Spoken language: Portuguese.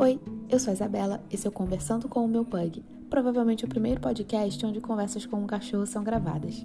Oi, eu sou a Isabela, e é Conversando com o Meu Pug, provavelmente o primeiro podcast onde conversas com um cachorro são gravadas.